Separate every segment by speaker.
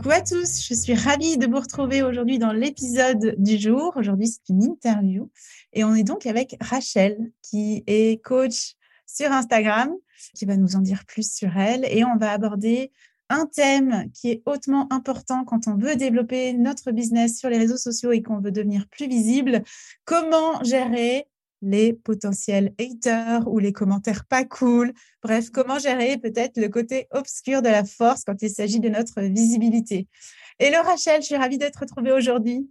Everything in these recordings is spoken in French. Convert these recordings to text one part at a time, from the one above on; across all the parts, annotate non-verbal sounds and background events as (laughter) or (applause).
Speaker 1: Coucou à tous, je suis ravie de vous retrouver aujourd'hui dans l'épisode du jour. Aujourd'hui, c'est une interview et on est donc avec Rachel qui est coach sur Instagram, qui va nous en dire plus sur elle et on va aborder un thème qui est hautement important quand on veut développer notre business sur les réseaux sociaux et qu'on veut devenir plus visible. Comment gérer les potentiels haters ou les commentaires pas cool. Bref, comment gérer peut-être le côté obscur de la force quand il s'agit de notre visibilité. Hello Rachel, je suis ravie d'être retrouvée aujourd'hui.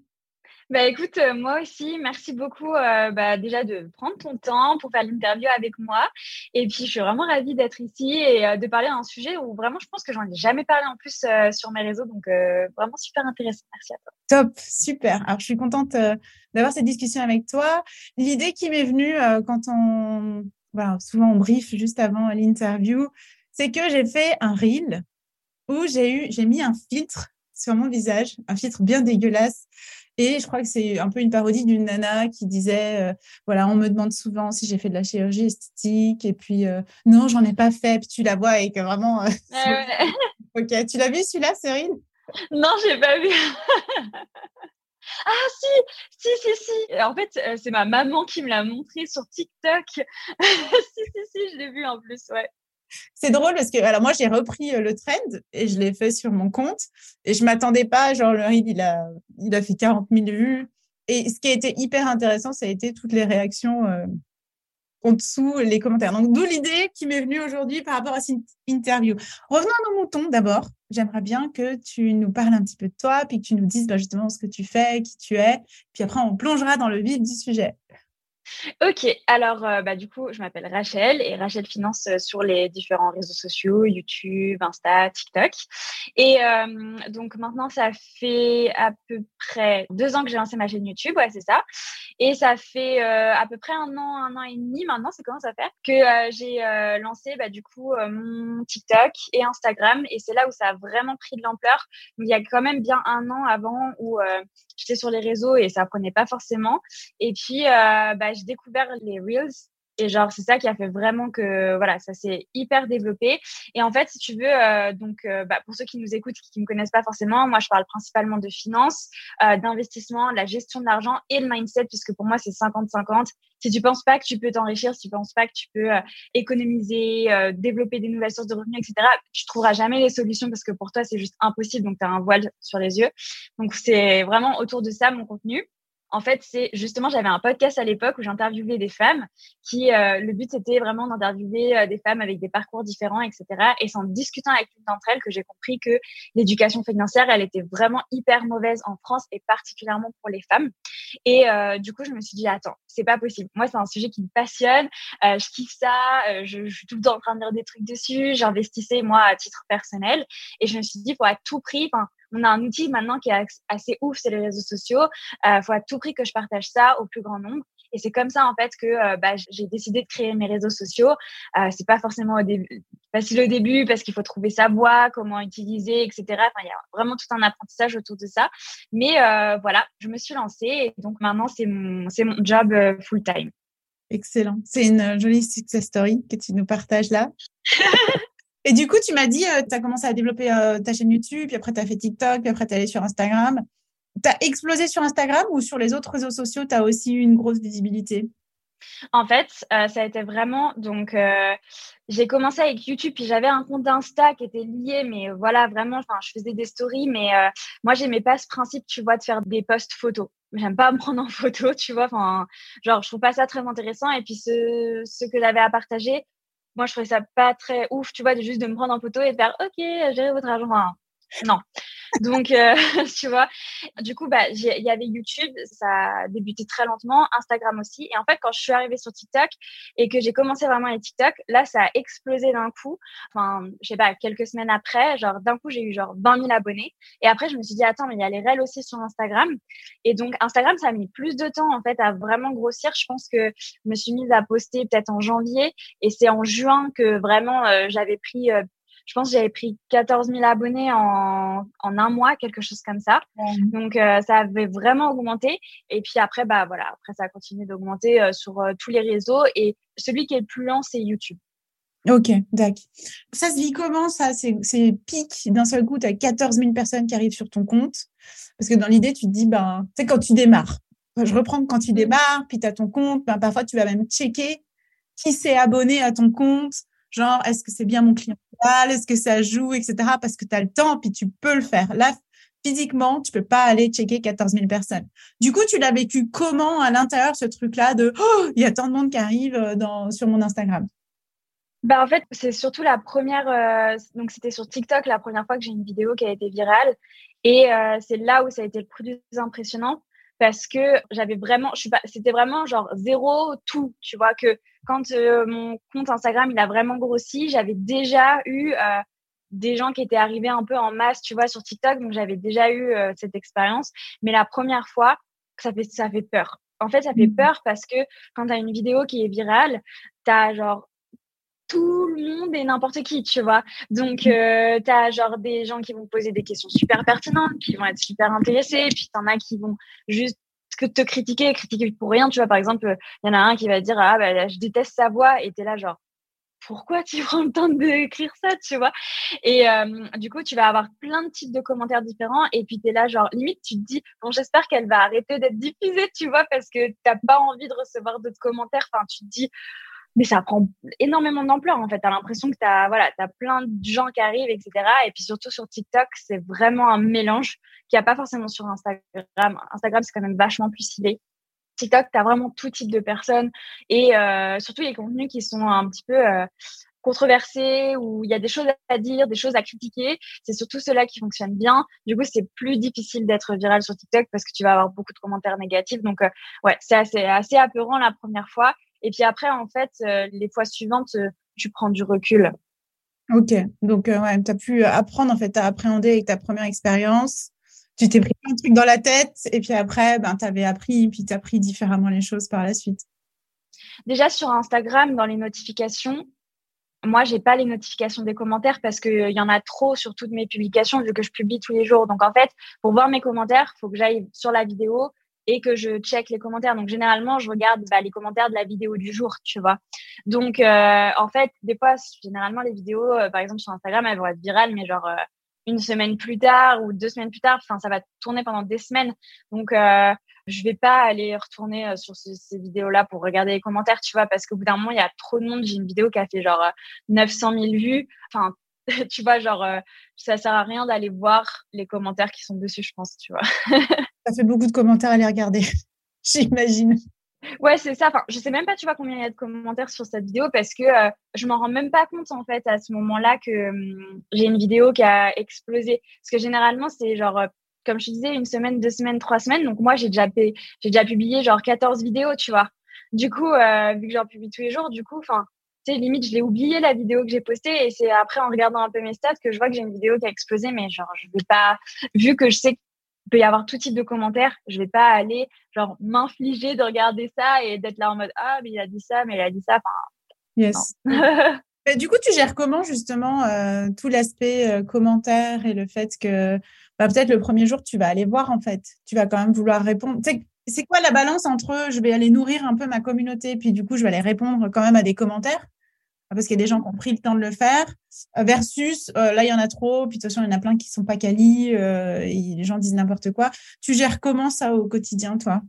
Speaker 2: Bah écoute, euh, moi aussi, merci beaucoup euh, bah, déjà de prendre ton temps pour faire l'interview avec moi. Et puis, je suis vraiment ravie d'être ici et euh, de parler d'un sujet où vraiment, je pense que j'en ai jamais parlé en plus sur mes réseaux. Donc, vraiment super intéressant. Merci à toi.
Speaker 1: Top, super. Alors, je suis contente d'avoir cette discussion avec toi. L'idée qui m'est venue quand on, souvent on brief juste avant l'interview, c'est que j'ai fait un reel où j'ai eu, j'ai mis un filtre sur mon visage, un filtre bien dégueulasse et je crois que c'est un peu une parodie d'une nana qui disait, euh, voilà, on me demande souvent si j'ai fait de la chirurgie esthétique, et puis euh, non, j'en ai pas fait, puis tu la vois et que vraiment. Euh, (laughs) ok, tu l'as vu celui-là, Cyril?
Speaker 2: Non, j'ai pas vu. (laughs) Ah si, si, si, si. En fait, c'est ma maman qui me l'a montré sur TikTok. (laughs) si, si, si, je l'ai vu en plus, ouais
Speaker 1: c'est drôle parce que alors moi j'ai repris euh, le trend et je l'ai fait sur mon compte et je m'attendais pas genre le reel il a fait 40 000 vues. Et ce qui a été hyper intéressant ça a été toutes les réactions euh, en dessous les commentaires. Donc d'où l'idée qui m'est venue aujourd'hui par rapport à cette interview. Revenons à nos moutons d'abord. J'aimerais bien que tu nous parles un petit peu de toi puis que tu nous dises bah, justement ce que tu fais qui tu es. Puis après on plongera dans le vif du sujet
Speaker 2: Ok, alors euh, bah, du coup, je m'appelle Rachel et Rachel Finance euh, sur les différents réseaux sociaux, YouTube, Insta, TikTok. Et euh, donc maintenant, ça fait à peu près deux ans que j'ai lancé ma chaîne YouTube, ouais, c'est ça. Et ça fait à peu près un an, un an et demi maintenant, c'est comment ça fait, que j'ai lancé bah, du coup mon TikTok et Instagram. Et c'est là où ça a vraiment pris de l'ampleur. Il y a quand même bien un an avant où j'étais sur les réseaux et ça prenait pas forcément. Et puis, bah, j'ai découvert les Reels. Et genre, c'est ça qui a fait vraiment que, voilà, ça s'est hyper développé. Et en fait, si tu veux, euh, donc, euh, bah, pour ceux qui nous écoutent, qui ne me connaissent pas forcément, moi, je parle principalement de finance, euh, d'investissement, la gestion de l'argent et le mindset, puisque pour moi, c'est 50-50. Si tu penses pas que tu peux t'enrichir, si tu penses pas que tu peux économiser, développer des nouvelles sources de revenus, etc., tu trouveras jamais les solutions parce que pour toi, c'est juste impossible. Donc, tu as un voile sur les yeux. Donc, c'est vraiment autour de ça mon contenu en fait, c'est justement, j'avais un podcast à l'époque où j'interviewais des femmes qui, euh, le but, c'était vraiment d'interviewer euh, des femmes avec des parcours différents, etc. Et c'est en discutant avec une d'entre elles que j'ai compris que l'éducation financière, elle était vraiment hyper mauvaise en France et particulièrement pour les femmes. Et euh, du coup, je me suis dit, attends, c'est pas possible. Moi, c'est un sujet qui me passionne. je kiffe ça. Je, je, suis tout le temps en train de lire des trucs dessus. J'investissais, moi, à titre personnel. Et je me suis dit, faut à tout prix, on a un outil maintenant qui est assez ouf, c'est les réseaux sociaux. Il euh, faut à tout prix que je partage ça au plus grand nombre. Et c'est comme ça en fait que euh, bah, j'ai décidé de créer mes réseaux sociaux. Euh, c'est pas forcément au début, facile au début parce qu'il faut trouver sa voix, comment utiliser, etc. Enfin, il y a vraiment tout un apprentissage autour de ça. Mais euh, voilà, je me suis lancée et donc maintenant c'est mon c'est mon job full time.
Speaker 1: Excellent. C'est une jolie success story que tu nous partages là. (laughs) Et du coup, tu m'as dit, euh, tu as commencé à développer euh, ta chaîne YouTube, puis après tu as fait TikTok, puis après tu es allé sur Instagram. Tu as explosé sur Instagram ou sur les autres réseaux sociaux, tu as aussi eu une grosse visibilité?
Speaker 2: En fait, euh, ça a été vraiment donc j'ai commencé avec YouTube puis j'avais un compte Insta qui était lié, mais voilà vraiment, je faisais des stories, mais euh, moi j'aimais pas ce principe, tu vois, de faire des posts photos. J'aime pas me (laughs) prendre en photo, tu vois, enfin genre je trouve pas ça très intéressant et puis ce que j'avais à partager, moi je trouvais ça pas très ouf, tu vois, de juste de me prendre en photo et de faire ok, gérez votre argent. non, donc, euh, (laughs) tu vois, du coup, bah, il y avait YouTube, ça a débuté très lentement, Instagram aussi. Et en fait, quand je suis arrivée sur TikTok et que j'ai commencé vraiment les TikTok, là, ça a explosé d'un coup. Enfin, je sais pas, quelques semaines après, genre, d'un coup, j'ai eu genre 20 000 abonnés. Et après, je me suis dit, attends, mais il y a les réels aussi sur Instagram. Et donc, Instagram, ça a mis plus de temps, en fait, à vraiment grossir. Je pense que je me suis mise à poster peut-être en janvier. Et c'est en juin que vraiment, euh, j'avais pris euh, je pense que j'avais pris 14 000 abonnés en, en, un mois, quelque chose comme ça. Donc, euh, ça avait vraiment augmenté. Et puis après, bah voilà, après, ça a continué d'augmenter euh, sur euh, tous les réseaux. Et celui qui est le plus lent, c'est YouTube.
Speaker 1: Ok, d'accord. Ça se vit comment ça? C'est pic d'un seul coup, tu as 14 000 personnes qui arrivent sur ton compte? Parce que dans l'idée, tu te dis, ben, tu sais, quand tu démarres, je reprends quand tu mmh. démarres, puis tu as ton compte, ben, parfois tu vas même checker qui s'est abonné à ton compte, genre, est-ce que c'est bien mon client est-ce que ça joue, etc. Parce que tu as le temps, puis tu peux le faire. Là, physiquement, tu peux pas aller checker 14 000 personnes. Du coup, tu l'as vécu comment à l'intérieur, ce truc-là de oh, il y a tant de monde qui arrive euh, sur mon Instagram?
Speaker 2: Bah en fait, c'est surtout la première. Euh, donc, c'était sur TikTok la première fois que j'ai une vidéo qui a été virale. Et euh, c'est là où ça a été le plus impressionnant parce que j'avais vraiment, je suis pas, c'était vraiment genre zéro tout, tu vois que quand euh, mon compte Instagram il a vraiment grossi, j'avais déjà eu euh, des gens qui étaient arrivés un peu en masse, tu vois, sur TikTok, donc j'avais déjà eu euh, cette expérience. Mais la première fois, ça fait ça fait peur. En fait, ça fait mmh. peur parce que quand tu as une vidéo qui est virale, tu as genre tout le monde et n'importe qui, tu vois. Donc, mmh. euh, tu as genre des gens qui vont poser des questions super pertinentes, qui vont être super intéressés, et puis tu en as qui vont juste que te critiquer, critiquer pour rien, tu vois. Par exemple, il y en a un qui va dire Ah, bah, je déteste sa voix, et tu es là, genre, pourquoi tu (laughs) prends le temps d'écrire ça, tu vois? Et euh, du coup, tu vas avoir plein de types de commentaires différents, et puis tu es là, genre, limite, tu te dis Bon, j'espère qu'elle va arrêter d'être diffusée, tu vois, parce que t'as pas envie de recevoir d'autres commentaires. Enfin, tu te dis mais ça prend énormément d'ampleur en fait. Tu as l'impression que tu as, voilà, as plein de gens qui arrivent, etc. Et puis surtout sur TikTok, c'est vraiment un mélange qu'il n'y a pas forcément sur Instagram. Instagram, c'est quand même vachement plus ciblé. TikTok, tu as vraiment tout type de personnes et euh, surtout les contenus qui sont un petit peu euh, controversés, où il y a des choses à dire, des choses à critiquer. C'est surtout ceux-là qui fonctionnent bien. Du coup, c'est plus difficile d'être viral sur TikTok parce que tu vas avoir beaucoup de commentaires négatifs. Donc, euh, ouais, c'est assez, assez apeurant la première fois. Et puis après, en fait, euh, les fois suivantes, euh, tu prends du recul.
Speaker 1: Ok, donc euh, ouais, tu as pu apprendre, en fait, à appréhender avec ta première expérience. Tu t'es pris un truc dans la tête et puis après, ben, tu avais appris, puis tu as pris différemment les choses par la suite.
Speaker 2: Déjà sur Instagram, dans les notifications, moi, j'ai pas les notifications des commentaires parce qu'il y en a trop sur toutes mes publications vu que je publie tous les jours. Donc, en fait, pour voir mes commentaires, il faut que j'aille sur la vidéo, et que je check les commentaires. Donc, généralement, je regarde bah, les commentaires de la vidéo du jour, tu vois. Donc, euh, en fait, des fois, généralement, les vidéos, euh, par exemple, sur Instagram, elles vont être virales, mais genre euh, une semaine plus tard ou deux semaines plus tard, enfin, ça va tourner pendant des semaines. Donc, je vais pas aller retourner sur ces vidéos-là pour regarder les commentaires, tu vois, parce qu'au bout d'un moment, il y a trop de monde. J'ai une vidéo qui a fait genre 900 000 vues. Enfin, (laughs) tu vois, genre, ça sert à rien d'aller voir les commentaires qui sont dessus, je pense, tu vois. (laughs)
Speaker 1: ça fait beaucoup de commentaires à les regarder, (laughs) j'imagine.
Speaker 2: Ouais, c'est ça. Enfin, je sais même pas, tu vois, combien il y a de commentaires sur cette vidéo parce que euh, je m'en rends même pas compte en fait à ce moment-là que hum, j'ai une vidéo qui a explosé. Parce que généralement, c'est genre, euh, comme je disais, une semaine, deux semaines, trois semaines. Donc moi, j'ai déjà, j'ai déjà publié genre 14 vidéos, tu vois. Du coup, euh, vu que j'en publie tous les jours, du coup, enfin, tu sais, limite, je l'ai oublié la vidéo que j'ai postée et c'est après en regardant un peu mes stats que je vois que j'ai une vidéo qui a explosé, mais genre, je vais pas, vu que je sais il peut y avoir tout type de commentaires. Je vais pas aller genre m'infliger de regarder ça et d'être là en mode ah mais il a dit ça, mais il a dit ça. Enfin,
Speaker 1: yes. (laughs) (laughs) du coup, tu gères comment justement euh, tout l'aspect euh, commentaire et le fait que bah, peut-être le premier jour tu vas aller voir en fait, tu vas quand même vouloir répondre. C'est quoi la balance entre je vais aller nourrir un peu ma communauté puis du coup je vais aller répondre quand même à des commentaires? Parce qu'il y a des gens qui ont pris le temps de le faire, euh, versus euh, là, il y en a trop, puis de toute façon, il y en a plein qui sont pas quali, euh, et les gens disent n'importe quoi. Tu gères comment ça au quotidien, toi?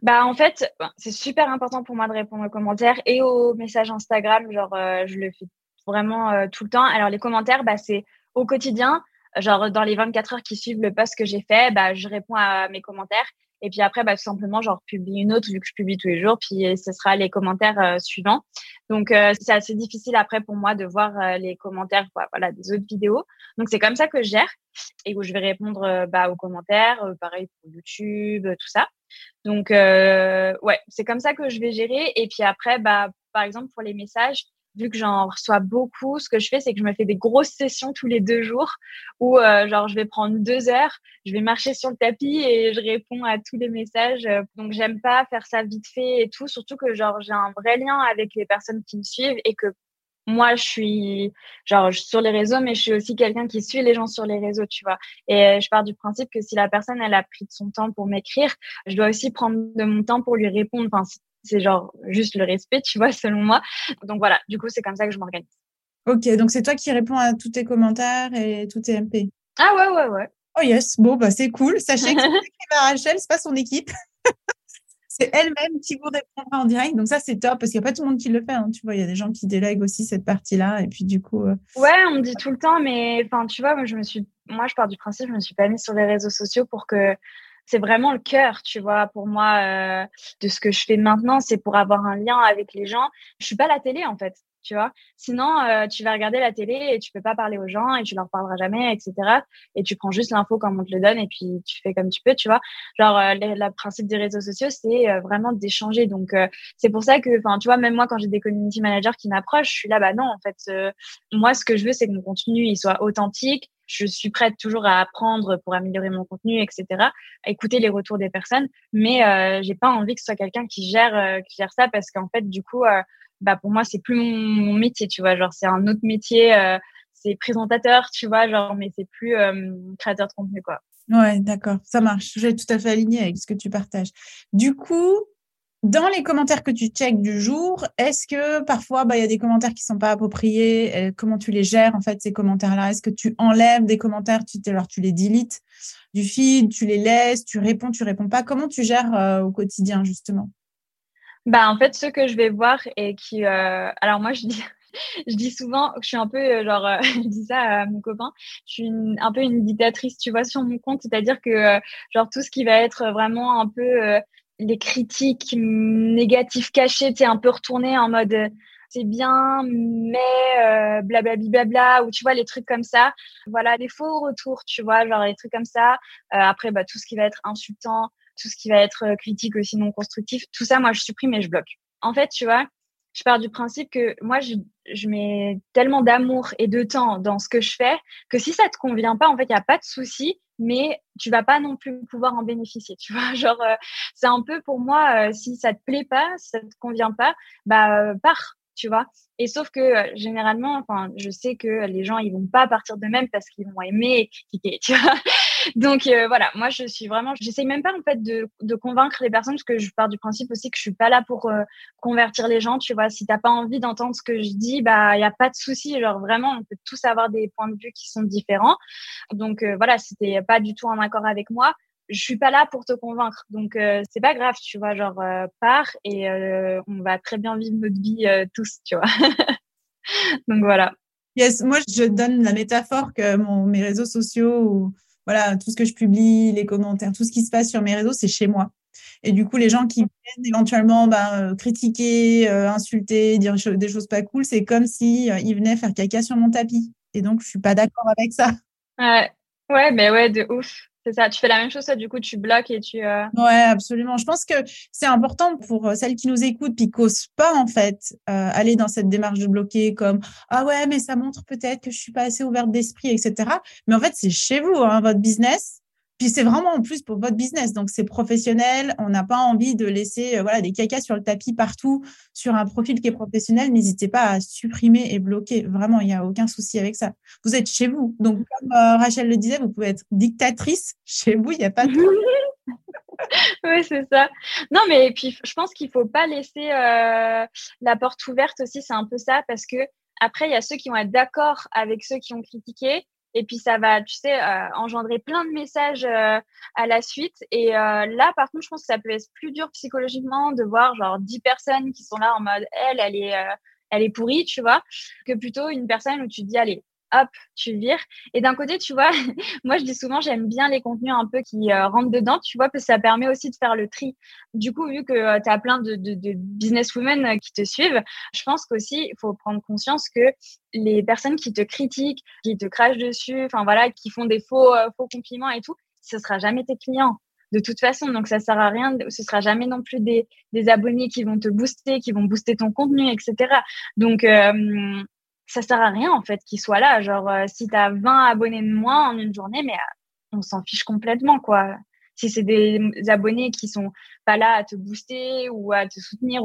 Speaker 2: Bah en fait, c'est super important pour moi de répondre aux commentaires et aux messages Instagram. Genre, je le fais vraiment tout le temps. Alors les commentaires, bah, c'est au quotidien. Genre dans les 24 heures qui suivent le post que j'ai fait, bah, je réponds à mes commentaires. Et puis après, bah, tout simplement, genre, publie une autre vu que je publie tous les jours. Puis ce sera les commentaires euh, suivants. Donc, c'est assez difficile après pour moi de voir les commentaires voilà, des autres vidéos. Donc, c'est comme ça que je gère et où je vais répondre bah, aux commentaires. pareil pour YouTube, tout ça. Donc, euh, ouais, c'est comme ça que je vais gérer. Et puis après, bah, par exemple, pour les messages, vu que j'en reçois beaucoup, ce que je fais, c'est que je me fais des grosses sessions tous les deux jours où, euh, genre, je vais prendre deux heures, je vais marcher sur le tapis et je réponds à tous les messages. Donc, j'aime pas faire ça vite fait et tout, surtout que, genre, j'ai un vrai lien avec les personnes qui me suivent et que moi, je suis genre sur les réseaux, mais je suis aussi quelqu'un qui suit les gens sur les réseaux, tu vois. Et je pars du principe que si la personne, elle a pris de son temps pour m'écrire, je dois aussi prendre de mon temps pour lui répondre. C'est genre juste le respect, tu vois, selon moi. Donc voilà, du coup, c'est comme ça que je m'organise.
Speaker 1: Ok, donc c'est toi qui réponds à tous tes commentaires et tous tes MP.
Speaker 2: Ah ouais, ouais, ouais.
Speaker 1: Oh yes, bon, bah c'est cool. Sachez que (laughs) c'est Rachel, c'est pas son équipe. (laughs) c'est elle-même qui vous répondra en direct. Donc ça, c'est top parce qu'il n'y a pas tout le monde qui le fait. Hein. Tu vois, il y a des gens qui délèguent aussi cette partie-là. Et puis du coup. Euh,
Speaker 2: ouais, on me dit tout le temps, mais enfin, tu vois, moi, je me suis, moi, je pars du principe, je me suis pas mise sur les réseaux sociaux pour que c'est vraiment le cœur, tu vois, pour moi, euh, de ce que je fais maintenant, c'est pour avoir un lien avec les gens. Je suis pas la télé, en fait tu vois. Sinon, euh, tu vas regarder la télé et tu peux pas parler aux gens et tu leur parleras jamais, etc. Et tu prends juste l'info comme on te le donne et puis tu fais comme tu peux, tu vois. Genre, euh, le principe des réseaux sociaux, c'est euh, vraiment d'échanger. Donc, c'est pour ça que, enfin, tu vois, même moi, quand j'ai des community managers qui m'approchent, je suis là, bah non, en fait, moi, ce que je veux, c'est que mon contenu, il soit authentique. Je suis prête toujours à apprendre pour améliorer mon contenu, etc. À écouter les retours des personnes, mais euh, j'ai pas envie que ce soit quelqu'un qui gère qui gère ça parce qu'en fait, du coup, bah pour moi c'est plus mon, métier tu vois genre c'est un autre métier euh, c'est présentateur tu vois genre mais c'est plus euh, créateur de contenu quoi
Speaker 1: ouais d'accord ça marche je vais tout à fait aligné avec ce que tu partages du coup dans les commentaires que tu checkes du jour, est-ce que parfois bah, il y a des commentaires qui sont pas appropriés? Comment tu les gères en fait ces commentaires-là? Est-ce que tu enlèves des commentaires tu, Alors tu les deletes du feed, tu les laisses, tu réponds, tu réponds pas? Comment tu gères euh, au quotidien justement?
Speaker 2: Bah, en fait, ceux que je vais voir et qui. Euh... Alors, moi, je dis. (laughs) je dis souvent je suis un peu euh, genre euh, (laughs) je dis ça à mon copain je suis un peu une dictatrice tu vois sur mon compte c'est-à-dire que euh, genre tout ce qui va être vraiment un peu les critiques négatives cachées tu un peu retourné en mode c'est bien mais blablabla bla, ou tu vois les trucs comme ça. Voilà les faux retours tu vois genre les trucs comme ça. Après bah tout ce qui va être insultant tout ce qui va être euh, critique aussi non constructif, tout ça, moi, je supprime et je bloque. En fait, tu vois, je pars du principe que moi, je, je mets tellement d'amour et de temps dans ce que je fais que si ça te convient pas, en fait, il n'y a pas de souci, mais tu vas pas non plus pouvoir en bénéficier. Tu vois, (laughs) genre, euh, c'est un peu pour moi, euh, si ça te plaît pas, si ça te convient pas, bah, pars tu vois. Et sauf que généralement, enfin, je sais que les gens, ils vont pas partir de même parce qu'ils vont aimer et critiquer, (laughs) tu vois. Donc euh, voilà, moi je suis vraiment, j'essaye même pas en fait de, de, convaincre les personnes parce que je pars du principe aussi que je suis pas là pour euh, convertir les gens, tu vois. Si t'as pas envie d'entendre ce que je dis, bah il y a pas de souci, genre vraiment on peut tous avoir des points de vue qui sont différents. Donc euh, voilà, si t'es pas du tout en accord avec moi, je suis pas là pour te convaincre. Donc c'est pas grave, tu vois, genre pars et on va très bien vivre notre vie tous, tu vois. (laughs) Donc voilà.
Speaker 1: Yes, moi je donne la métaphore que mon, mes réseaux sociaux voilà, tout ce que je publie, les commentaires, tout ce qui se passe sur mes réseaux, c'est chez moi. Et du coup, les gens qui viennent éventuellement ben, critiquer, euh, insulter, dire des choses pas cool, c'est comme si euh, ils venaient faire caca sur mon tapis. Et donc, je suis pas d'accord avec ça.
Speaker 2: Ouais, ouais, mais ouais, de ouf. C'est ça, tu fais la même chose, ça, du coup, tu bloques et tu. Euh...
Speaker 1: Ouais, absolument. Je pense que c'est important pour euh, celles qui nous écoutent puis n'osent pas, en fait, euh, aller dans cette démarche de bloquer comme Ah ouais, mais ça montre peut-être que je suis pas assez ouverte d'esprit, etc. Mais en fait, c'est chez vous, hein, votre business. Puis c'est vraiment en plus pour votre business, donc c'est professionnel. On n'a pas envie de laisser euh, voilà des cacas sur le tapis partout sur un profil qui est professionnel. N'hésitez pas à supprimer et bloquer. Vraiment, il n'y a aucun souci avec ça. Vous êtes chez vous, donc comme euh, Rachel le disait, vous pouvez être dictatrice (laughs) chez vous. Il n'y a pas de (laughs)
Speaker 2: oui, c'est ça. Non, mais puis je pense qu'il faut pas laisser euh, la porte ouverte aussi. C'est un peu ça parce que après, il y a ceux qui vont être d'accord avec ceux qui ont critiqué et puis ça va, tu sais, euh, engendrer plein de messages euh, à la suite. Et euh, là, par contre, je pense que ça peut être plus dur psychologiquement de voir genre 10 personnes qui sont là en mode elle, elle est, elle est pourrie, tu vois, que plutôt une personne où tu te dis allez, hop, tu vires. Et d'un côté, tu vois, (laughs) moi je dis souvent, j'aime bien les contenus un peu qui euh, rentrent dedans, tu vois, parce que ça permet aussi de faire le tri. Du coup, vu que euh, tu as plein de, businesswomen euh, qui te suivent, je pense qu'aussi, il faut prendre conscience que les personnes qui te critiquent, qui te crachent dessus, enfin voilà, qui font des faux, faux compliments et tout, ce sera jamais tes clients de toute façon. Donc, ça sert à rien. Ce sera jamais non plus des abonnés qui vont te booster, qui vont booster ton contenu, etc. Donc, ça sert à rien en fait qu'il soit là. Genre, euh, si tu as 20 abonnés de moins en une journée, mais euh, on s'en fiche complètement quoi. Si c'est des abonnés qui sont pas là à te booster ou à te soutenir,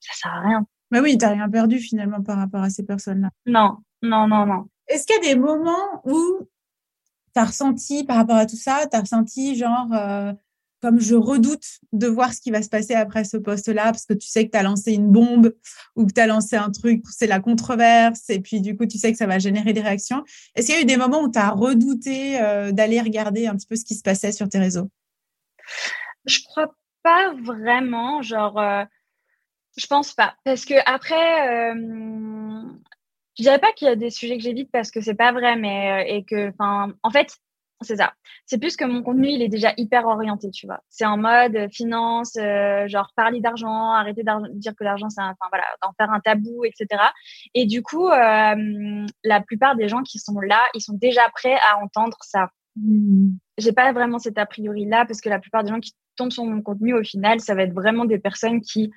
Speaker 2: ça sert à rien.
Speaker 1: Mais oui, t'as rien perdu finalement par rapport à ces personnes-là.
Speaker 2: Non, non, non, non.
Speaker 1: Est-ce qu'il y a des moments où tu as ressenti par rapport à tout ça, tu as ressenti genre euh, comme je redoute de voir ce qui va se passer après ce poste-là, parce que tu sais que tu as lancé une bombe ou que tu as lancé un truc, c'est la controverse, et puis du coup, tu sais que ça va générer des réactions. Est-ce qu'il y a eu des moments où tu as redouté euh, d'aller regarder un petit peu ce qui se passait sur tes réseaux?
Speaker 2: Je crois pas vraiment, genre, euh, je pense pas, parce que après, euh, je dirais pas qu'il y a des sujets que j'évite parce que c'est pas vrai, mais et que, en fait, c'est ça. C'est plus que mon contenu, il est déjà hyper orienté, tu vois. C'est en mode euh, finance, euh, genre parler d'argent, arrêter de dire que l'argent, c'est, enfin voilà, d'en faire un tabou, etc. Et du coup, euh, la plupart des gens qui sont là, ils sont déjà prêts à entendre ça. Mmh. J'ai pas vraiment cet a priori là parce que la plupart des gens qui tombent sur mon contenu, au final, ça va être vraiment des personnes qui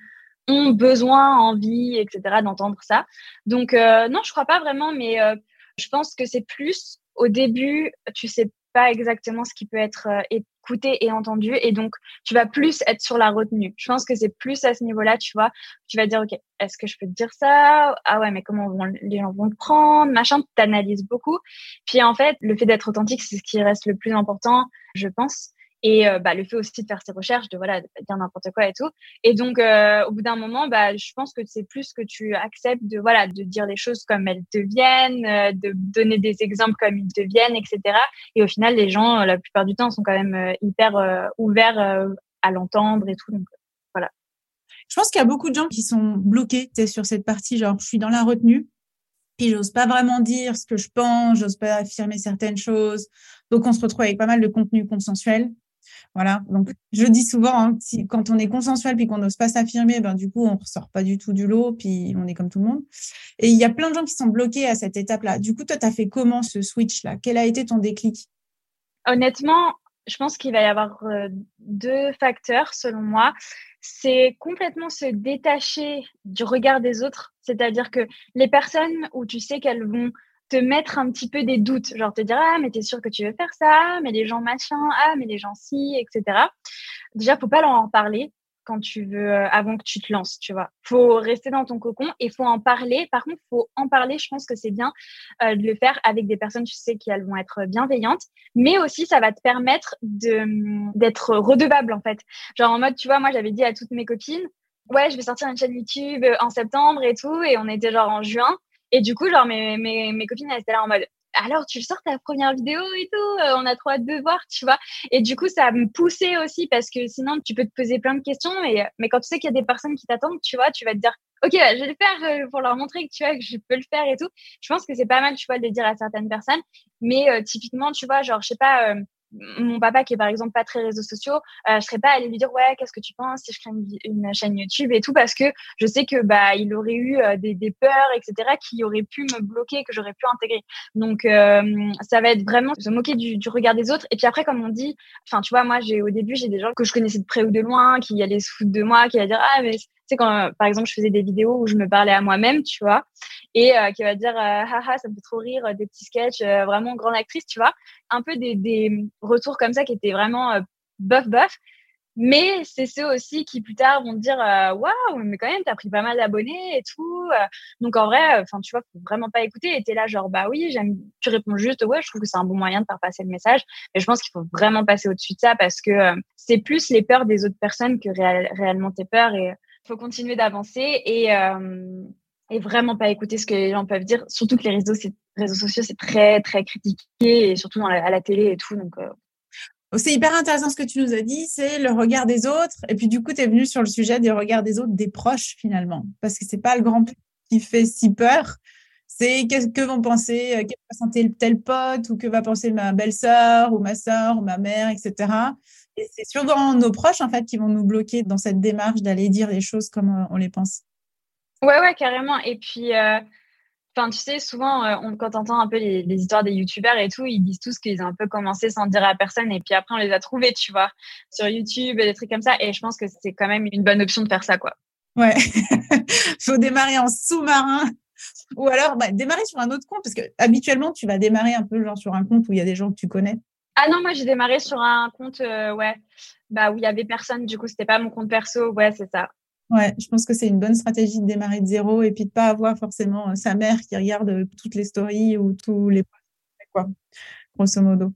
Speaker 2: ont besoin, envie, etc. d'entendre ça. Donc non, je crois pas vraiment, mais je pense que c'est plus au début, tu sais pas exactement ce qui peut être euh, écouté et entendu. Et donc, tu vas plus être sur la retenue. Je pense que c'est plus à ce niveau-là, tu vois. Tu vas dire, OK, est-ce que je peux te dire ça? Ah ouais, mais comment les gens vont le prendre? Machin, tu analyses beaucoup. Puis en fait, le fait d'être authentique, c'est ce qui reste le plus important, je pense et euh, bah, le fait aussi de faire ses recherches, de voilà, de dire n'importe quoi et tout. Et donc, euh, au bout d'un moment, bah, je pense que c'est plus que tu acceptes de voilà, de dire les choses comme elles te viennent, euh, de donner des exemples comme ils te viennent, etc. Et au final, les gens, la plupart du temps, sont quand même hyper ouverts à l'entendre et tout. Donc, voilà.
Speaker 1: Je pense qu'il y a beaucoup de gens qui sont bloqués sur cette partie, genre, je suis dans la retenue. Et j'ose pas vraiment dire ce que je pense, j'ose pas affirmer certaines choses. Donc, on se retrouve avec pas mal de contenu consensuel voilà. Donc, je dis souvent, hein, quand on est consensuel puis qu'on n'ose pas s'affirmer, ben, du coup, on ne ressort pas du tout du lot, puis on est comme tout le monde. Et il y a plein de gens qui sont bloqués à cette étape-là. Du coup, toi, tu as fait comment ce switch-là? Quel a été ton déclic?
Speaker 2: Honnêtement, je pense qu'il va y avoir euh, deux facteurs, selon moi. C'est complètement se détacher du regard des autres. C'est-à-dire que les personnes où tu sais qu'elles vont te mettre un petit peu des doutes, genre te dire ah mais t'es sûr que tu veux faire ça, mais les gens machin, ah mais les gens si, etc. Déjà faut pas leur en parler quand tu veux euh, avant que tu te lances, tu vois. Faut rester dans ton cocon et faut en parler. Par contre, faut en parler. Je pense que c'est bien euh, de le faire avec des personnes, tu sais, qui elles vont être bienveillantes, mais aussi ça va te permettre de d'être redevable en fait. Genre en mode, tu vois, moi j'avais dit à toutes mes copines, ouais, je vais sortir une chaîne YouTube en septembre et tout, et on était genre en juin. Et du coup, genre, mes, mes, mes copines, elles étaient là en mode, alors tu sors ta première vidéo et tout, euh, on a trop hâte de voir, tu vois. Et du coup, ça me poussait aussi parce que sinon, tu peux te poser plein de questions. Mais, mais quand tu sais qu'il y a des personnes qui t'attendent, tu vois, tu vas te dire, OK, bah, je vais le faire euh, pour leur montrer que tu vois que je peux le faire et tout. Je pense que c'est pas mal, tu vois, de le dire à certaines personnes. Mais euh, typiquement, tu vois, genre, je sais pas, mon papa qui est par exemple pas très réseaux sociaux, euh, je serais pas allée lui dire ouais qu'est-ce que tu penses si je crée une, chaîne YouTube et tout parce que je sais que bah il aurait eu euh, des, des, peurs etc qui auraient pu me bloquer que j'aurais pu intégrer. Donc euh, ça va être vraiment se moquer du, du, regard des autres et puis après comme on dit, enfin tu vois moi j'ai au début j'ai des gens que je connaissais de près ou de loin qui allaient se foutre de moi, qui allaient dire ah mais sais, quand, par exemple, je faisais des vidéos où je me parlais à moi-même, tu vois, et euh, qui va dire, euh, haha, ça me fait trop rire, euh, des petits sketchs, vraiment grande actrice, tu vois. Un peu des, des retours comme ça qui étaient vraiment bof, bof. Mais c'est ceux aussi qui plus tard vont dire waouh mais quand même t'as pris pas mal d'abonnés et tout donc en vrai enfin tu vois faut vraiment pas écouter et t'es là genre bah oui j'aime tu réponds juste ouais je trouve que c'est un bon moyen de faire passer le message mais je pense qu'il faut vraiment passer au-dessus de ça parce que c'est plus les peurs des autres personnes que réellement tes peurs et faut continuer d'avancer et, euh, et vraiment pas écouter ce que les gens peuvent dire. Surtout que les réseaux, sociaux, c'est très, très critiqué, et surtout à la télé et tout. Donc,
Speaker 1: oh, c'est hyper intéressant ce que tu nous as dit, c'est le regard des autres. Et puis du coup, tu es venu sur le sujet des regards des autres, des proches finalement, parce que c'est pas le grand qui fait si peur. C'est qu'est-ce que vont penser, euh, qu'est-ce va sentir tel pote, ou que va penser ma belle-sœur, ou ma sœur, ou ma mère, etc. Et c'est souvent nos proches en fait qui vont nous bloquer dans cette démarche d'aller dire les choses comme euh, on les pense.
Speaker 2: Ouais, ouais, carrément. Et puis, euh, enfin, tu sais, souvent, on, quand on entend un peu les, histoires des youtubeurs et tout, ils disent tous qu'ils ont un peu commencé sans dire à personne et puis après, on les a trouvés, tu vois, sur YouTube et des trucs comme ça. Et je pense que c'est quand même une bonne option de faire ça, quoi.
Speaker 1: Ouais, (laughs) faut démarrer en sous-marin ou alors bah, démarrer sur un autre compte parce que habituellement tu vas démarrer un peu genre sur un compte où il y a des gens que tu connais.
Speaker 2: Ah non, moi j'ai démarré sur un compte euh, ouais, bah où il y avait personne du coup, c'était pas mon compte perso, ouais, c'est ça.
Speaker 1: Ouais, je pense que c'est une bonne stratégie de démarrer de zéro et puis de pas avoir forcément euh, sa mère qui regarde euh, toutes les stories ou tous les quoi, grosso modo.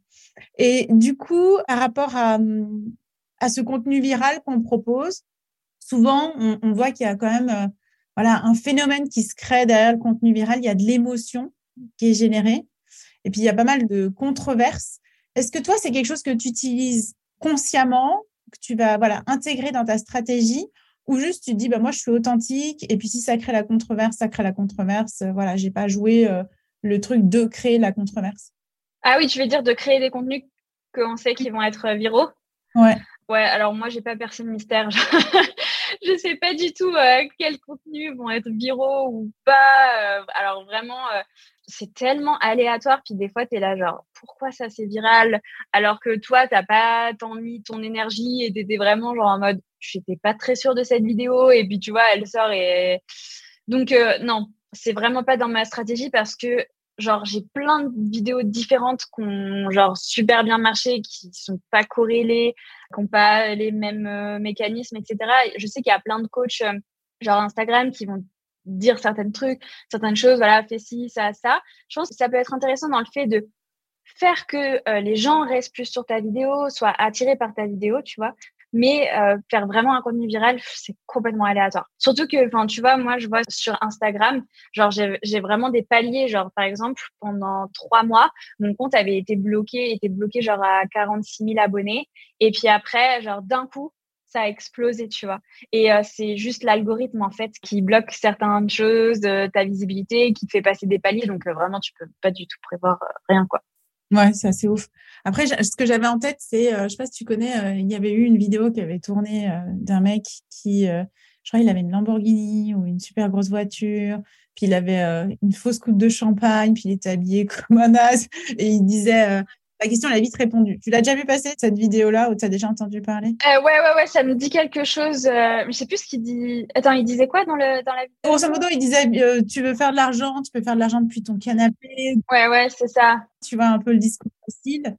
Speaker 1: Et du coup, par rapport à, à ce contenu viral qu'on propose, souvent, on, voit qu'il y a quand même euh, voilà, un phénomène qui se crée derrière le contenu viral. Il y a de l'émotion qui est générée. Et puis, il y a pas mal de controverses. Est-ce que toi, c'est quelque chose que tu utilises consciemment, que tu vas voilà, intégrer dans ta stratégie ou juste tu te dis, bah, moi, je suis authentique. Et puis, si ça crée la controverse, ça crée la controverse. Voilà, j'ai pas joué euh, le truc de créer la controverse.
Speaker 2: Ah oui, tu veux dire de créer des contenus qu'on sait qu'ils vont être viraux?
Speaker 1: Ouais.
Speaker 2: Ouais, alors moi, j'ai pas percé le mystère. (laughs) je sais pas du tout euh, quels contenus vont être viraux ou pas. Euh, alors vraiment, euh, c'est tellement aléatoire. Puis des fois, tu es là, genre, pourquoi ça c'est viral? Alors que toi, t'as pas tant mis ton énergie et t'étais vraiment genre en mode, je n'étais pas très sûre de cette vidéo. Et puis tu vois, elle sort et. Donc, non, c'est vraiment pas dans ma stratégie parce que genre j'ai plein de vidéos différentes qui ont genre super bien marché, qui sont pas corrélées, qui n'ont pas les mêmes euh, mécanismes, etc. Je sais qu'il y a plein de coachs euh, genre Instagram qui vont dire certains trucs, certaines choses, voilà, fais ci, ça, ça. Je pense que ça peut être intéressant dans le fait de faire que euh, les gens restent plus sur ta vidéo, soient attirés par ta vidéo, tu vois, mais euh, faire vraiment un contenu viral, c'est complètement aléatoire. Surtout que, enfin, tu vois, moi, je vois sur Instagram, genre, j'ai vraiment des paliers. Genre, par exemple, pendant trois mois, mon compte avait été bloqué, était bloqué genre à 46 000 abonnés. Et puis après, genre, d'un coup, ça a explosé, tu vois. Et euh, c'est juste l'algorithme, en fait, qui bloque certaines choses, euh, ta visibilité, qui te fait passer des paliers. Donc, vraiment, tu peux pas du tout prévoir rien, quoi.
Speaker 1: Ouais, c'est assez ouf. Après, ce que j'avais en tête, c'est, euh, je sais pas si tu connais, euh, il y avait eu une vidéo qui avait tourné euh, d'un mec qui, je crois, il avait une Lamborghini ou une super grosse voiture, puis il avait une fausse coupe de champagne, puis il était habillé (laughs) comme un as, et il disait, la question, elle a vite répondu. Tu l'as déjà vu passer cette vidéo-là ou tu as déjà entendu parler?
Speaker 2: Euh, Ouais, ouais, ouais, ça me dit quelque chose. Euh, je sais plus ce qu'il dit. Attends, il disait quoi dans, le, dans la vidéo?
Speaker 1: Grosso modo, il disait euh, Tu veux faire de l'argent, tu peux faire de l'argent depuis ton canapé.
Speaker 2: Ouais, ouais, c'est ça.
Speaker 1: Tu vois un peu le discours facile.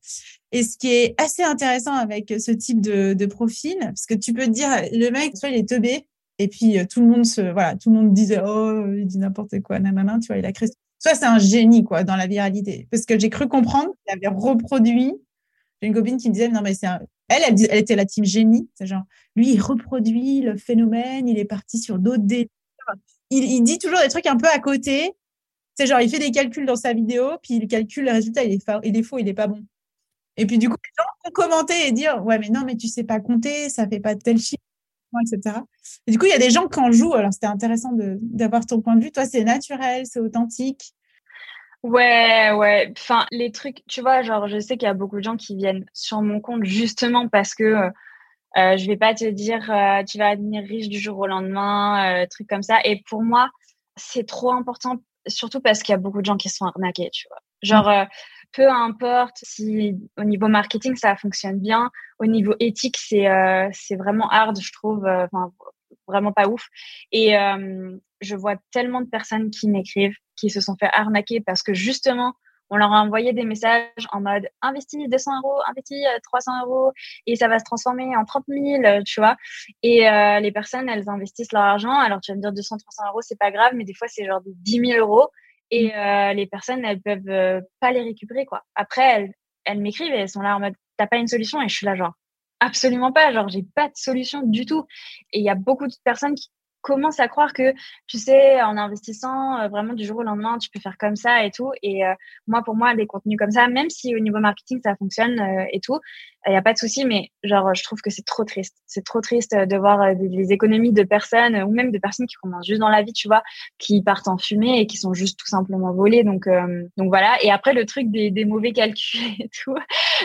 Speaker 1: Et ce qui est assez intéressant avec ce type de, de profil, parce que tu peux te dire Le mec, soit il est teubé, et puis tout le monde se, voilà, tout le monde disait Oh, il dit n'importe quoi, nanana, tu vois, il a créé soit c'est un génie quoi dans la viralité. Parce que j'ai cru comprendre qu'il avait reproduit. J'ai une copine qui me disait non mais c'est elle, elle, était la team génie. C'est genre lui il reproduit le phénomène, il est parti sur d'autres délires. Il, dit toujours des trucs un peu à côté. C'est genre il fait des calculs dans sa vidéo puis il calcule le résultat il est, il est faux, il est pas bon. Et puis du coup les gens vont commenter et dire ouais mais non mais tu sais pas compter, ça fait pas tel chiffre etc. Et du coup, il y a des gens qui en jouent. Alors, c'était intéressant d'avoir ton point de vue. Toi, c'est naturel, c'est authentique?
Speaker 2: Ouais, ouais. Enfin, les trucs, tu vois, genre, je sais qu'il y a beaucoup de gens qui viennent sur mon compte justement parce que euh, euh je vais pas te dire euh, tu vas devenir riche du jour au lendemain, euh, trucs comme ça. Et pour moi, c'est trop important, surtout parce qu'il y a beaucoup de gens qui sont arnaqués, tu vois. Genre, euh, peu importe si au niveau marketing ça fonctionne bien, au niveau éthique c'est euh, vraiment hard, je trouve, euh, vraiment pas ouf. Et euh, je vois tellement de personnes qui m'écrivent, qui se sont fait arnaquer parce que justement on leur a envoyé des messages en mode investis 200 euros, investis 300 euros et ça va se transformer en 30 000, tu vois. Et les personnes, elles investissent leur argent. Alors tu vas me dire 200, 300 euros, c'est pas grave, mais des fois c'est genre 10 000 euros et euh, les personnes elles peuvent euh, pas les récupérer quoi. Après elles, elles m'écrivent et elles sont là en mode t'as pas une solution et je suis là genre absolument pas genre j'ai pas de solution du tout et il y a beaucoup de personnes qui commence à croire que, tu sais, en investissant euh, vraiment du jour au lendemain, tu peux faire comme ça et tout. Et euh, moi, pour moi, des contenus comme ça, même si au niveau marketing, ça fonctionne euh, et tout, il n'y a pas de souci, mais genre, je trouve que c'est trop triste. C'est trop triste de voir des, économies de personnes ou même de personnes qui commencent juste dans la vie, tu vois, qui partent en fumée et qui sont juste tout simplement volées. Donc, donc voilà. Et après, le truc des, des mauvais calculs (laughs) et tout,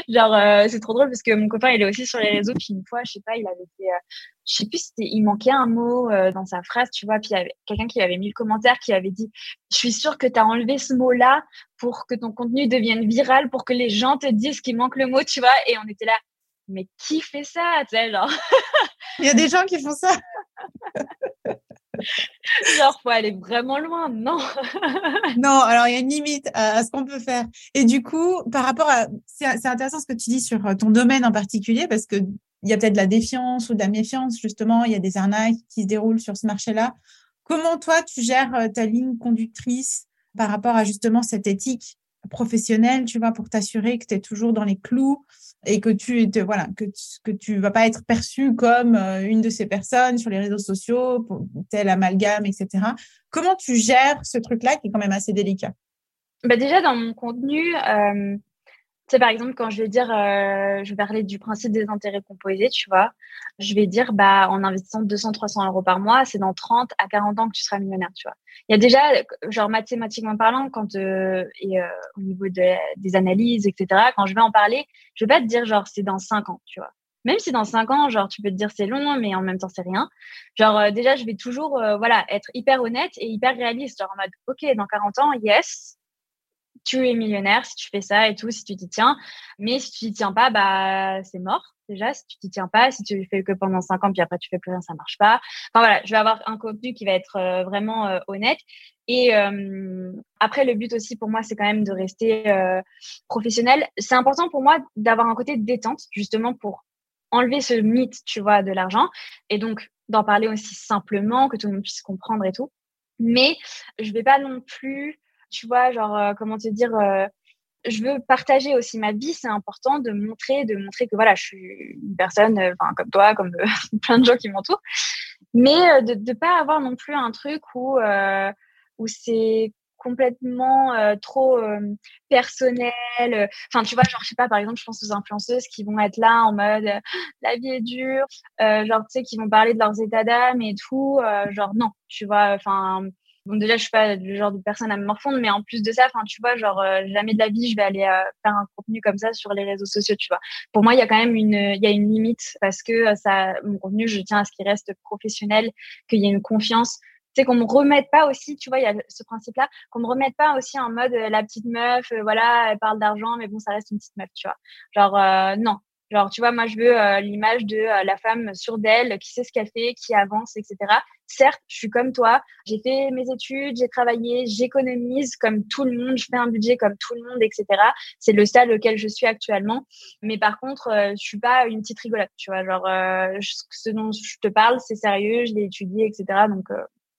Speaker 2: genre, c'est trop drôle parce que mon copain, il est aussi sur les réseaux. Puis une fois, je sais pas, il avait fait je sais plus, il manquait un mot euh, dans sa phrase, tu vois, puis il y avait quelqu'un qui avait mis le commentaire qui avait dit Je suis sûre que tu as enlevé ce mot-là pour que ton contenu devienne viral, pour que les gens te disent qu'il manque le mot, tu vois. Et on était là, mais qui fait ça, tu sais, genre. (laughs)
Speaker 1: il y a des gens qui font ça. (laughs)
Speaker 2: genre, faut aller vraiment loin, non (laughs)
Speaker 1: Non, alors il y a une limite à, ce qu'on peut faire. Et du coup, par rapport à. C'est intéressant ce que tu dis sur ton domaine en particulier, parce que il y a peut-être de la défiance ou de la méfiance, justement, il y a des arnaques qui se déroulent sur ce marché-là. Comment toi, tu gères euh, ta ligne conductrice par rapport à justement cette éthique professionnelle, tu vois, pour t'assurer que tu es toujours dans les clous et que tu te, voilà, que que tu vas pas être perçu comme euh, une de ces personnes sur les réseaux sociaux, tel amalgame, etc. Comment tu gères ce truc-là qui est quand même assez délicat?
Speaker 2: Bah déjà dans mon contenu, euh, sais, par exemple, quand je vais dire, euh, je vais parler du principe des intérêts composés, tu vois, je vais dire, bah, en investissant 200, 300 euros par mois, c'est dans 30 à 40 ans que tu seras millionnaire, tu vois. Il y a déjà, genre, mathématiquement parlant, quand, euh, et euh, au niveau des analyses, etc., quand je vais en parler, je vais pas te dire, genre, c'est dans 5 ans, tu vois. Même si dans 5 ans, genre, tu peux te dire c'est long, mais en même temps, c'est rien. Genre, déjà, je vais toujours, voilà, être hyper honnête et hyper réaliste. Genre, en mode, OK, dans 40 ans, yes, tu es millionnaire si tu fais ça et tout, si tu t'y tiens. Mais si tu t'y tiens pas, bah, c'est mort. Déjà, si tu t'y tiens pas, si tu fais que pendant cinq ans, puis après tu fais plus rien, ça marche pas. Enfin voilà, je vais avoir un contenu qui va être euh, vraiment euh, honnête. Et euh, après, le but aussi pour moi, c'est quand même de rester professionnel. C'est important pour moi d'avoir un côté détente, justement pour enlever ce mythe, tu vois, de l'argent. Et donc, d'en parler aussi simplement, que tout le monde puisse comprendre et tout. Mais je vais pas non plus tu vois, genre, euh, comment te dire, euh, je veux partager aussi ma vie, c'est important de montrer, de montrer que voilà, je suis une personne, euh, enfin, comme toi, comme (laughs) plein de gens qui m'entourent, mais de ne pas avoir non plus un truc où, où c'est complètement trop personnel. Enfin, tu vois, genre, je sais pas, par exemple, je pense aux influenceuses qui vont être là en mode la vie est dure, genre, tu sais, qui vont parler de leurs états d'âme et tout. genre, non, tu vois, enfin, Bon, déjà, je suis pas le genre de personne à me morfondre, mais en plus de ça, enfin, tu vois, genre, euh, jamais de la vie, je vais aller euh, faire un contenu comme ça sur les réseaux sociaux, tu vois. Pour moi, il y a quand même une, il y a une limite parce que euh, ça, mon contenu, je tiens à ce qu'il reste professionnel, qu'il y ait une confiance. Sais, qu'on me remette pas aussi, tu vois, il y a ce principe-là, qu'on me remette pas aussi en mode la petite meuf, voilà, elle parle d'argent, mais bon, ça reste une petite meuf, tu vois. Genre, non, Genre, tu vois, moi, je veux euh, l'image de euh, la femme sûre d'elle, qui sait ce qu'elle fait, qui avance, etc. Certes, je suis comme toi. J'ai fait mes études, j'ai travaillé, j'économise comme tout le monde, je fais un budget comme tout le monde, etc. C'est le stade auquel je suis actuellement. Mais par contre, euh, je suis pas une petite rigolote, tu vois. Genre, ce dont je te parle, c'est sérieux, je l'ai étudié, etc. Donc,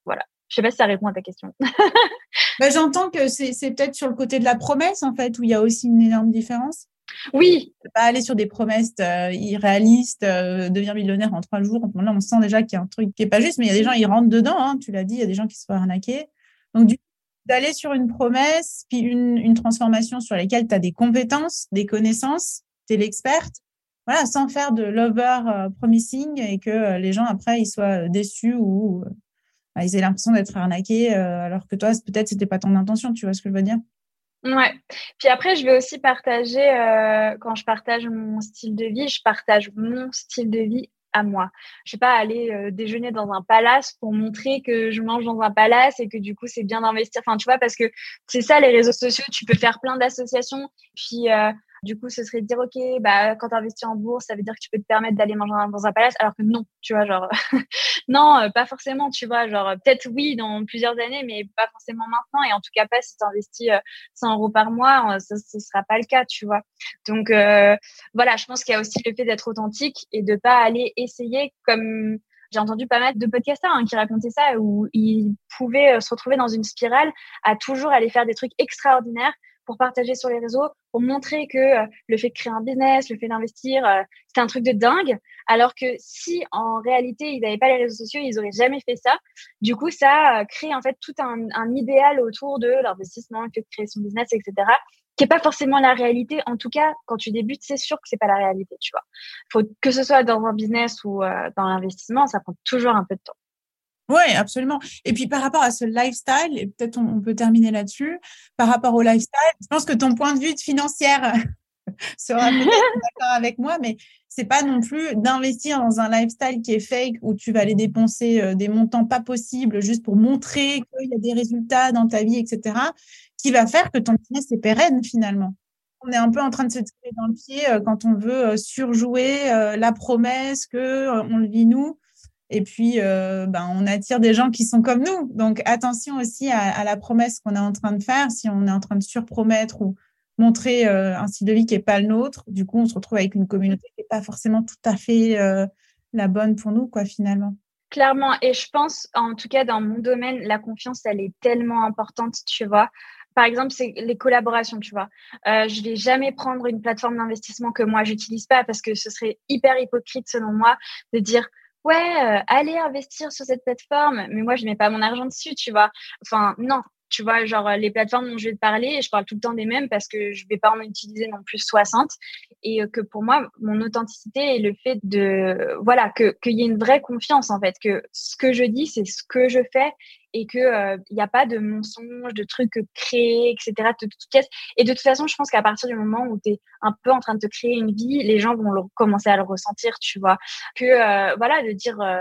Speaker 2: voilà. Je sais pas si ça répond à ta question. (laughs)
Speaker 1: bah, J'entends que c'est peut-être sur le côté de la promesse, en fait, où il y a aussi une énorme différence.
Speaker 2: Oui.
Speaker 1: Pas aller sur des promesses euh, irréalistes, euh, devenir millionnaire en trois jours. Là, on sent déjà qu'il y a un truc qui n'est pas juste, mais il y a des gens, ils rentrent dedans, hein, tu l'as dit, il y a des gens qui se font arnaquer. Donc, du d'aller sur une promesse, puis une, une transformation sur laquelle tu as des compétences, des connaissances, tu es l'experte, voilà, sans faire de lover euh, promising et que les gens, après, ils soient déçus ou bah, ils aient l'impression d'être arnaqués, alors que toi, peut-être, c'était pas ton intention, tu vois ce que je veux dire?
Speaker 2: Ouais. Puis après, je vais aussi partager, euh, quand je partage mon style de vie, je partage mon style de vie à moi. Je vais pas aller euh, déjeuner dans un palace pour montrer que je mange dans un palace et que du coup c'est bien d'investir. Enfin, tu vois, parce que c'est ça les réseaux sociaux. Tu peux faire plein d'associations. Puis euh, du coup, ce serait de dire, OK, bah, quand tu investis en bourse, ça veut dire que tu peux te permettre d'aller manger dans un palace, alors que non, tu vois, genre, (laughs) non, euh, pas forcément, tu vois, genre, peut-être oui dans plusieurs années, mais pas forcément maintenant. Et en tout cas, pas si tu investis 100 euh, euros par mois, euh, ce ne sera pas le cas, tu vois. Donc, voilà, je pense qu'il y a aussi le fait d'être authentique et de pas aller essayer comme j'ai entendu pas mal de podcasters hein, qui racontaient ça, où ils pouvaient se retrouver dans une spirale à toujours aller faire des trucs extraordinaires pour partager sur les réseaux, pour montrer que euh, le fait de créer un business, le fait d'investir, euh, c'était un truc de dingue. Alors que si en réalité ils n'avaient pas les réseaux sociaux, ils auraient jamais fait ça. Du coup, ça crée en fait tout un, idéal autour de l'investissement, le fait de créer son business, etc qui est pas forcément la réalité. En tout cas, quand tu débutes, c'est sûr que c'est pas la réalité, tu vois. Faut que ce soit dans un business ou euh, dans l'investissement, ça prend toujours un peu de temps.
Speaker 1: Oui, absolument. Et puis par rapport à ce lifestyle, et peut-être on, peut terminer là-dessus, par rapport au lifestyle, je pense que ton point de vue de financière (laughs) sera (laughs) d'accord avec moi, mais c'est pas non plus d'investir dans un lifestyle qui est fake où tu vas aller dépenser euh, des montants pas possibles juste pour montrer qu'il y a des résultats dans ta vie, etc qui va faire que ton business est pérenne finalement. On est un peu en train de se tirer dans le pied euh, quand on veut euh, surjouer la promesse que on le vit nous. Et puis, ben, on attire des gens qui sont comme nous. Donc, attention aussi à, la promesse qu'on est en train de faire. Si on est en train de surpromettre ou montrer un style de vie qui n'est pas le nôtre, du coup, on se retrouve avec une communauté qui n'est pas forcément tout à fait la bonne pour nous, quoi, finalement.
Speaker 2: Clairement. Et je pense, en tout cas, dans mon domaine, la confiance, elle est tellement importante, tu vois par exemple, c'est les collaborations, tu vois. Euh, je vais jamais prendre une plateforme d'investissement que moi j'utilise pas parce que ce serait hyper hypocrite selon moi de dire ouais, euh, allez investir sur cette plateforme, mais moi je mets pas mon argent dessus, tu vois. Enfin non, tu vois, genre les plateformes dont je vais te parler, je parle tout le temps des mêmes parce que je vais pas en utiliser non plus 60 et euh, que pour moi, mon authenticité est le fait de, voilà, que qu'il y ait une vraie confiance en fait, que ce que je dis, c'est ce que je fais et que il euh, n'y a pas de mensonges, de trucs créés, etc. De toutes pièces. Et de toute façon, je pense qu'à partir du moment où tu es un peu en train de te créer une vie, les gens vont commencer à le ressentir, tu vois. Que euh, voilà, de dire euh,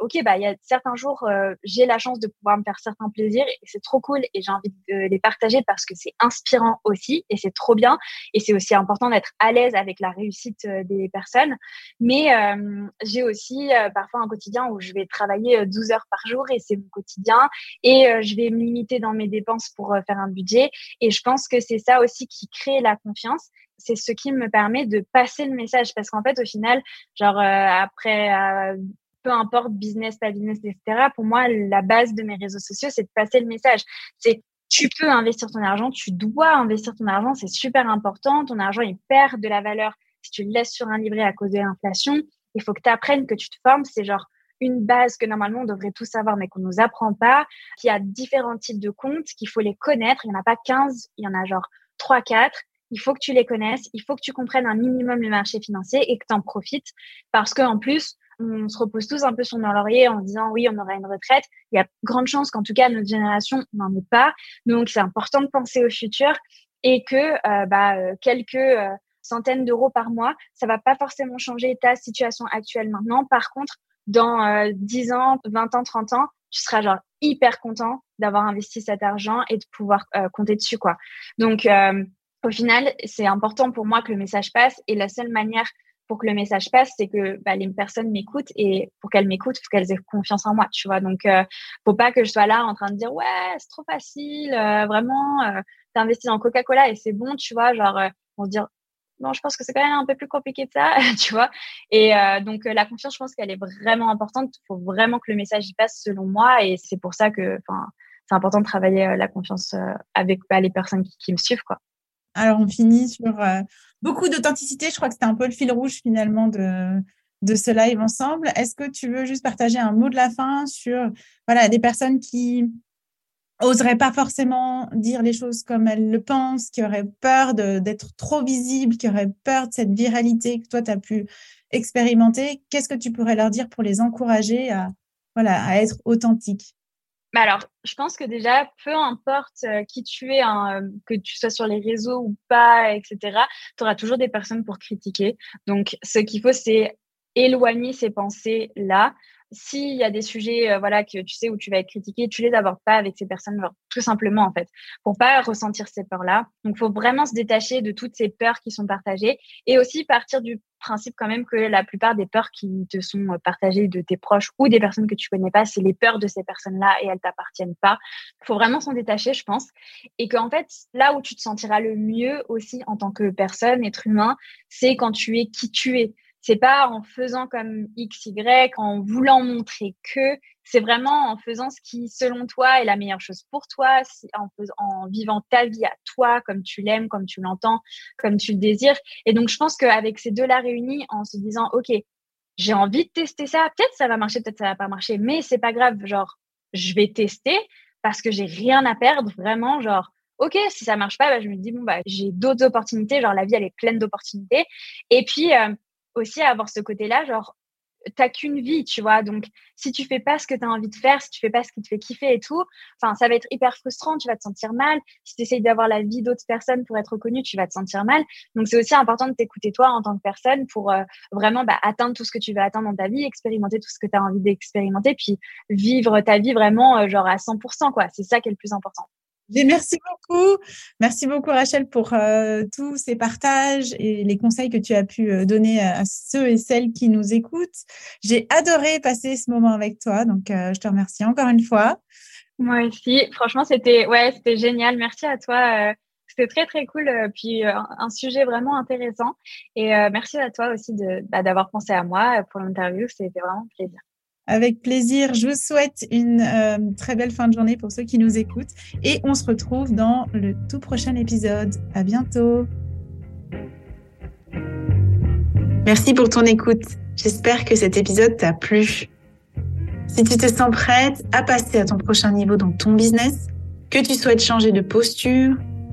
Speaker 2: ok, bah il y a certains jours, euh, j'ai la chance de pouvoir me faire certains plaisirs et c'est trop cool et j'ai envie de les partager parce que c'est inspirant aussi et c'est trop bien et c'est aussi important d'être à l'aise avec la réussite euh, des personnes. Mais euh, j'ai aussi parfois un quotidien où je vais travailler 12 heures par jour et c'est mon quotidien et je vais me limiter dans mes dépenses pour faire un budget et je pense que c'est ça aussi qui crée la confiance c'est ce qui me permet de passer le message parce qu'en fait au final genre après peu importe business, pas business, etc. Pour moi, la base de mes réseaux sociaux, c'est de passer le message. C'est tu peux investir ton argent, tu dois investir ton argent, c'est super important. Ton argent, il perd de la valeur si tu le laisses sur un livret à cause de l'inflation. Il faut que tu apprennes, que tu te formes. C'est genre une base que normalement on devrait tous savoir, mais qu'on nous apprend pas. Qu'il y a différents types de comptes, qu'il faut les connaître. Il n'y en a pas 15, il y en a genre 3, 4 il faut que tu les connaisses, il faut que tu comprennes un minimum le marché financier et que tu en profites parce qu'en plus, on se repose tous un peu sur nos lauriers en disant oui, on aura une retraite. Il y a grande chance qu'en tout cas, notre génération n'en ait pas. Donc, c'est important de penser au futur et que euh, bah, euh, quelques euh, centaines d'euros par mois, ça va pas forcément changer ta situation actuelle maintenant. Par contre, dans 10 ans, 20 ans, 30 ans, tu seras genre hyper content d'avoir investi cet argent et de pouvoir compter dessus quoi. Donc au final, c'est important pour moi que le message passe et la seule manière pour que le message passe, c'est que bah, les personnes m'écoutent et pour qu'elles m'écoutent, faut qu'elles aient confiance en moi, tu vois. Donc, euh, faut pas que je sois là en train de dire ouais, c'est trop facile, euh, vraiment, euh, t'as investi dans Coca-Cola et c'est bon, tu vois. Genre, euh, on se dire non, je pense que c'est quand même un peu plus compliqué que ça, (laughs) tu vois. Et donc, la confiance, je pense qu'elle est vraiment importante. Il faut vraiment que le message y passe, selon moi, et c'est pour ça que, enfin, c'est important de travailler la confiance avec bah, les personnes qui, me suivent, quoi.
Speaker 1: Alors, on finit sur beaucoup d'authenticité. Je crois que c'était un peu le fil rouge finalement de, de ce live ensemble. Est-ce que tu veux juste partager un mot de la fin sur voilà, des personnes qui oseraient pas forcément dire les choses comme elles le pensent, qui auraient peur d'être trop visibles, qui auraient peur de cette viralité que toi, tu as pu expérimenter? Qu'est-ce que tu pourrais leur dire pour les encourager à être authentiques?
Speaker 2: Alors, je pense que déjà, peu importe euh, qui tu es, hein, euh, que tu sois sur les réseaux ou pas, etc., tu auras toujours des personnes pour critiquer. Donc, ce qu'il faut, c'est éloigner ces pensées-là s'il y a des sujets euh, voilà que tu sais où tu vas être critiqué, tu les abordes pas avec ces personnes tout simplement en fait pour pas ressentir ces peurs là. Donc faut vraiment se détacher de toutes ces peurs qui sont partagées et aussi partir du principe quand même que la plupart des peurs qui te sont partagées de tes proches ou des personnes que tu connais pas, c'est les peurs de ces personnes-là et elles t'appartiennent pas. Faut vraiment s'en détacher, je pense, et qu'en fait là où tu te sentiras le mieux aussi en tant que personne, être humain, c'est quand tu es qui tu es c'est pas en faisant comme X, Y, en voulant montrer que, c'est vraiment en faisant ce qui, selon toi, est la meilleure chose pour toi, en, vivant ta vie à toi, comme tu l'aimes, comme tu l'entends, comme tu le désires. Et donc, je pense qu'avec ces deux-là réunis, en se disant, OK, j'ai envie de tester ça, peut-être ça va marcher, peut-être ça va pas marcher, mais c'est pas grave, genre, je vais tester parce que j'ai rien à perdre, vraiment, genre, ok, si ça marche pas, bah, je me dis bon bah j'ai d'autres opportunités, genre la vie elle est pleine d'opportunités. Et puis euh, aussi avoir ce côté-là, genre t'as qu'une vie, tu vois. Donc, si tu fais pas ce que tu as envie de faire, si tu fais pas ce qui te fait kiffer et tout, enfin, ça va être hyper frustrant, tu vas te sentir mal. Si tu d'avoir la vie d'autres personnes pour être reconnu, tu vas te sentir mal. Donc, c'est aussi important de t'écouter toi en tant que personne pour euh, vraiment bah, atteindre tout ce que tu veux atteindre dans ta vie, expérimenter tout ce que tu as envie d'expérimenter, puis vivre ta vie vraiment euh, genre à 100%, quoi. C'est ça qui est le plus important
Speaker 1: merci beaucoup. Merci beaucoup, Rachel, pour euh, tous ces partages et les conseils que tu as pu euh, donner à, ceux et celles qui nous écoutent. J'ai adoré passer ce moment avec toi, donc euh, je te remercie encore une fois.
Speaker 2: Moi aussi. Franchement, c'était ouais, génial. Merci à toi. c'était très très cool, puis un sujet vraiment intéressant. Et merci à toi aussi bah, d'avoir pensé à moi pour l'interview. C'était vraiment un plaisir.
Speaker 1: Avec plaisir. Je vous souhaite une euh, très belle fin de journée pour ceux qui nous écoutent et on se retrouve dans le tout prochain épisode. À bientôt. Merci pour ton écoute. J'espère que cet épisode t'a plu. Si tu te sens prête à passer à ton prochain niveau dans ton business, que tu souhaites changer de posture,